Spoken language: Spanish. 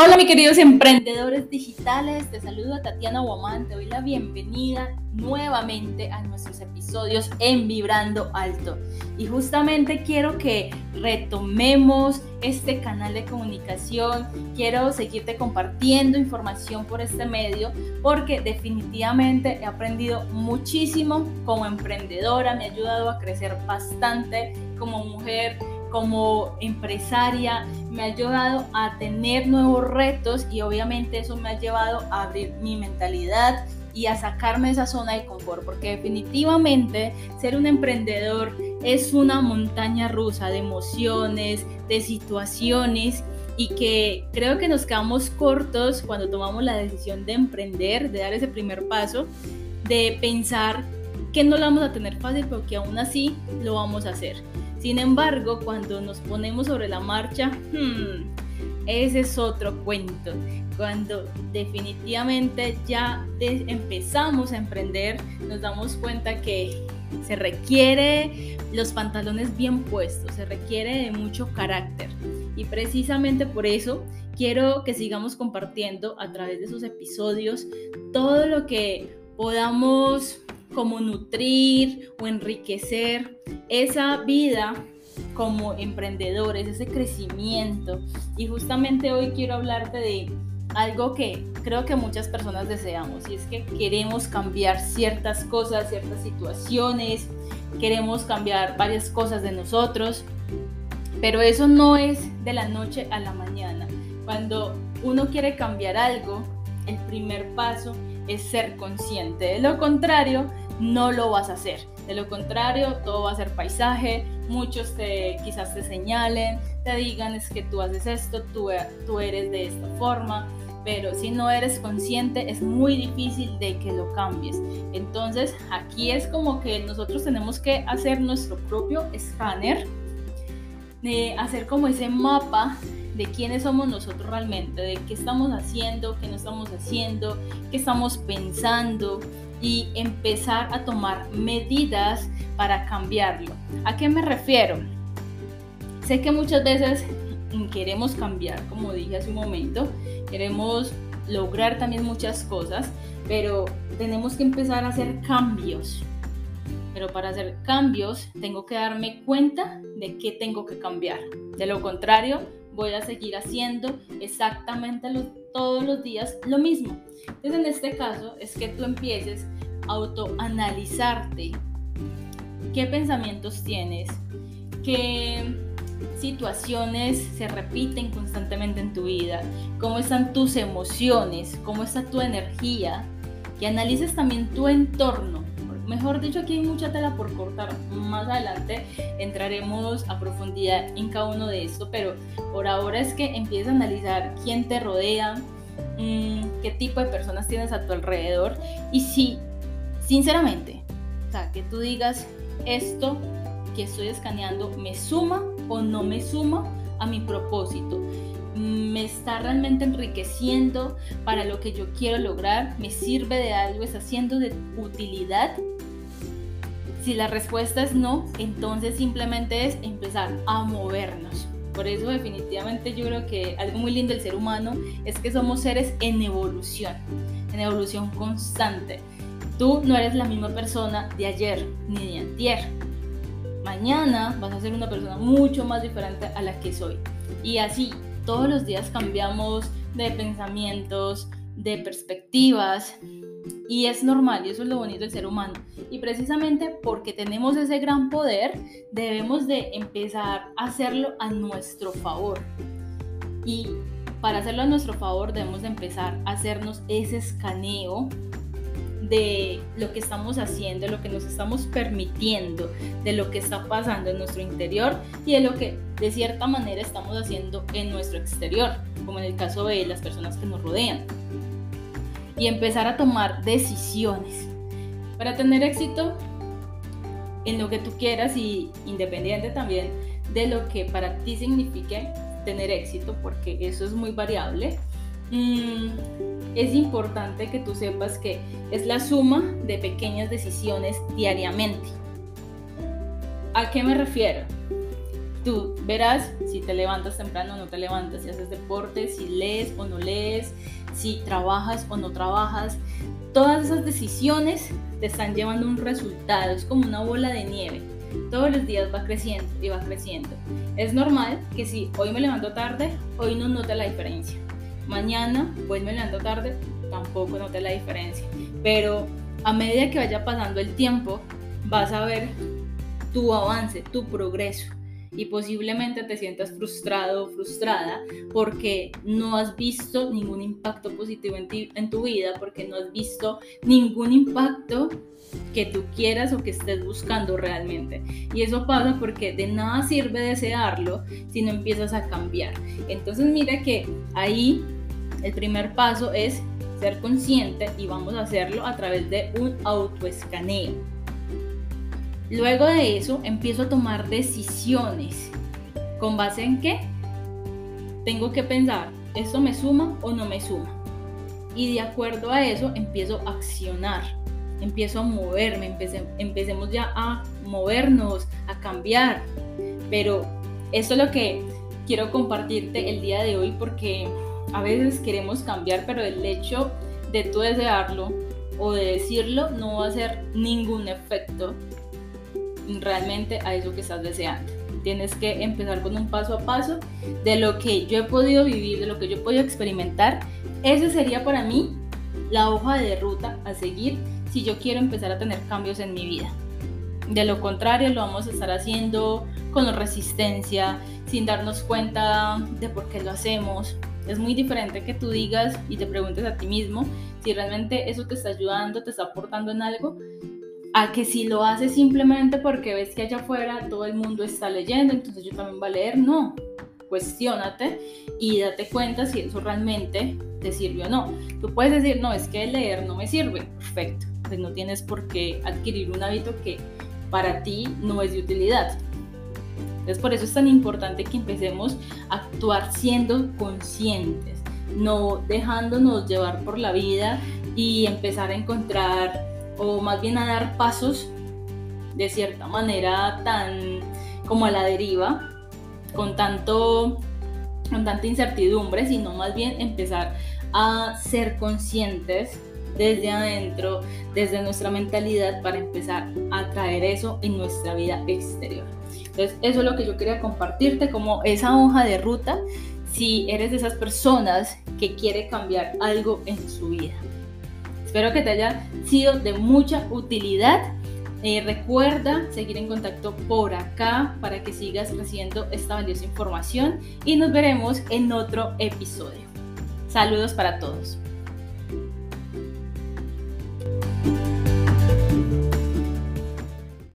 Hola mis queridos emprendedores digitales, te saludo a Tatiana Guamán, te doy la bienvenida nuevamente a nuestros episodios en Vibrando Alto. Y justamente quiero que retomemos este canal de comunicación, quiero seguirte compartiendo información por este medio porque definitivamente he aprendido muchísimo como emprendedora, me ha ayudado a crecer bastante como mujer como empresaria, me ha ayudado a tener nuevos retos y obviamente eso me ha llevado a abrir mi mentalidad y a sacarme de esa zona de confort, porque definitivamente ser un emprendedor es una montaña rusa de emociones, de situaciones y que creo que nos quedamos cortos cuando tomamos la decisión de emprender, de dar ese primer paso, de pensar que no lo vamos a tener fácil, pero que aún así lo vamos a hacer. Sin embargo, cuando nos ponemos sobre la marcha, hmm, ese es otro cuento. Cuando definitivamente ya empezamos a emprender, nos damos cuenta que se requiere los pantalones bien puestos, se requiere de mucho carácter. Y precisamente por eso quiero que sigamos compartiendo a través de esos episodios todo lo que podamos como nutrir o enriquecer esa vida como emprendedores, ese crecimiento. Y justamente hoy quiero hablarte de algo que creo que muchas personas deseamos y es que queremos cambiar ciertas cosas, ciertas situaciones, queremos cambiar varias cosas de nosotros, pero eso no es de la noche a la mañana. Cuando uno quiere cambiar algo, el primer paso es ser consciente. De lo contrario, no lo vas a hacer. De lo contrario, todo va a ser paisaje. Muchos te, quizás te señalen, te digan es que tú haces esto, tú, eres de esta forma. Pero si no eres consciente es muy difícil de que lo cambies. Entonces aquí es como que nosotros tenemos que hacer nuestro propio escáner, de hacer como ese mapa de quiénes somos nosotros realmente, de qué estamos haciendo, qué no estamos haciendo, qué estamos pensando y empezar a tomar medidas para cambiarlo. ¿A qué me refiero? Sé que muchas veces queremos cambiar, como dije hace un momento, queremos lograr también muchas cosas, pero tenemos que empezar a hacer cambios. Pero para hacer cambios tengo que darme cuenta de qué tengo que cambiar. De lo contrario, voy a seguir haciendo exactamente todos los días lo mismo. Entonces en este caso es que tú empieces a autoanalizarte. Qué pensamientos tienes, qué situaciones se repiten constantemente en tu vida, cómo están tus emociones, cómo está tu energía, que analices también tu entorno Mejor dicho, aquí hay mucha tela por cortar. Más adelante entraremos a profundidad en cada uno de esto, pero por ahora es que empieces a analizar quién te rodea, mm, qué tipo de personas tienes a tu alrededor y si, sinceramente, o sea, que tú digas esto que estoy escaneando me suma o no me suma a mi propósito me está realmente enriqueciendo para lo que yo quiero lograr, me sirve de algo, está haciendo de utilidad si la respuesta es no, entonces simplemente es empezar a movernos. Por eso definitivamente yo creo que algo muy lindo del ser humano es que somos seres en evolución, en evolución constante. Tú no eres la misma persona de ayer ni de antier. Mañana vas a ser una persona mucho más diferente a la que soy. Y así, todos los días cambiamos de pensamientos, de perspectivas, y es normal, y eso es lo bonito del ser humano. Y precisamente porque tenemos ese gran poder, debemos de empezar a hacerlo a nuestro favor. Y para hacerlo a nuestro favor debemos de empezar a hacernos ese escaneo de lo que estamos haciendo, de lo que nos estamos permitiendo, de lo que está pasando en nuestro interior y de lo que de cierta manera estamos haciendo en nuestro exterior, como en el caso de las personas que nos rodean y empezar a tomar decisiones. Para tener éxito en lo que tú quieras y independiente también de lo que para ti signifique tener éxito, porque eso es muy variable, mm, es importante que tú sepas que es la suma de pequeñas decisiones diariamente. ¿A qué me refiero? Tú verás si te levantas temprano o no te levantas, si haces deporte, si lees o no lees, si trabajas o no trabajas. Todas esas decisiones te están llevando un resultado, es como una bola de nieve. Todos los días va creciendo y va creciendo. Es normal que si hoy me levanto tarde, hoy no note la diferencia. Mañana, pues me levanto tarde, tampoco note la diferencia. Pero a medida que vaya pasando el tiempo, vas a ver tu avance, tu progreso y posiblemente te sientas frustrado o frustrada porque no has visto ningún impacto positivo en, ti, en tu vida, porque no has visto ningún impacto que tú quieras o que estés buscando realmente. Y eso pasa porque de nada sirve desearlo si no empiezas a cambiar. Entonces mira que ahí el primer paso es ser consciente y vamos a hacerlo a través de un autoescaneo. Luego de eso empiezo a tomar decisiones. ¿Con base en qué? Tengo que pensar, ¿esto me suma o no me suma? Y de acuerdo a eso empiezo a accionar, empiezo a moverme, empecemos ya a movernos, a cambiar. Pero eso es lo que quiero compartirte el día de hoy porque a veces queremos cambiar, pero el hecho de tú desearlo o de decirlo no va a hacer ningún efecto realmente a eso que estás deseando. Tienes que empezar con un paso a paso de lo que yo he podido vivir, de lo que yo he podido experimentar. Ese sería para mí la hoja de ruta a seguir si yo quiero empezar a tener cambios en mi vida. De lo contrario, lo vamos a estar haciendo con resistencia, sin darnos cuenta de por qué lo hacemos. Es muy diferente que tú digas y te preguntes a ti mismo si realmente eso te está ayudando, te está aportando en algo, a que si lo haces simplemente porque ves que allá afuera todo el mundo está leyendo, entonces yo también voy a leer, no. Cuestiónate y date cuenta si eso realmente te sirve o no. Tú puedes decir, no, es que leer no me sirve. Perfecto. Pues no tienes por qué adquirir un hábito que para ti no es de utilidad. Entonces por eso es tan importante que empecemos a actuar siendo conscientes, no dejándonos llevar por la vida y empezar a encontrar o más bien a dar pasos de cierta manera tan como a la deriva, con tanto con tanta incertidumbre, sino más bien empezar a ser conscientes desde adentro, desde nuestra mentalidad, para empezar a traer eso en nuestra vida exterior. Entonces, eso es lo que yo quería compartirte como esa hoja de ruta si eres de esas personas que quiere cambiar algo en su vida. Espero que te haya sido de mucha utilidad. Eh, recuerda seguir en contacto por acá para que sigas recibiendo esta valiosa información y nos veremos en otro episodio. Saludos para todos.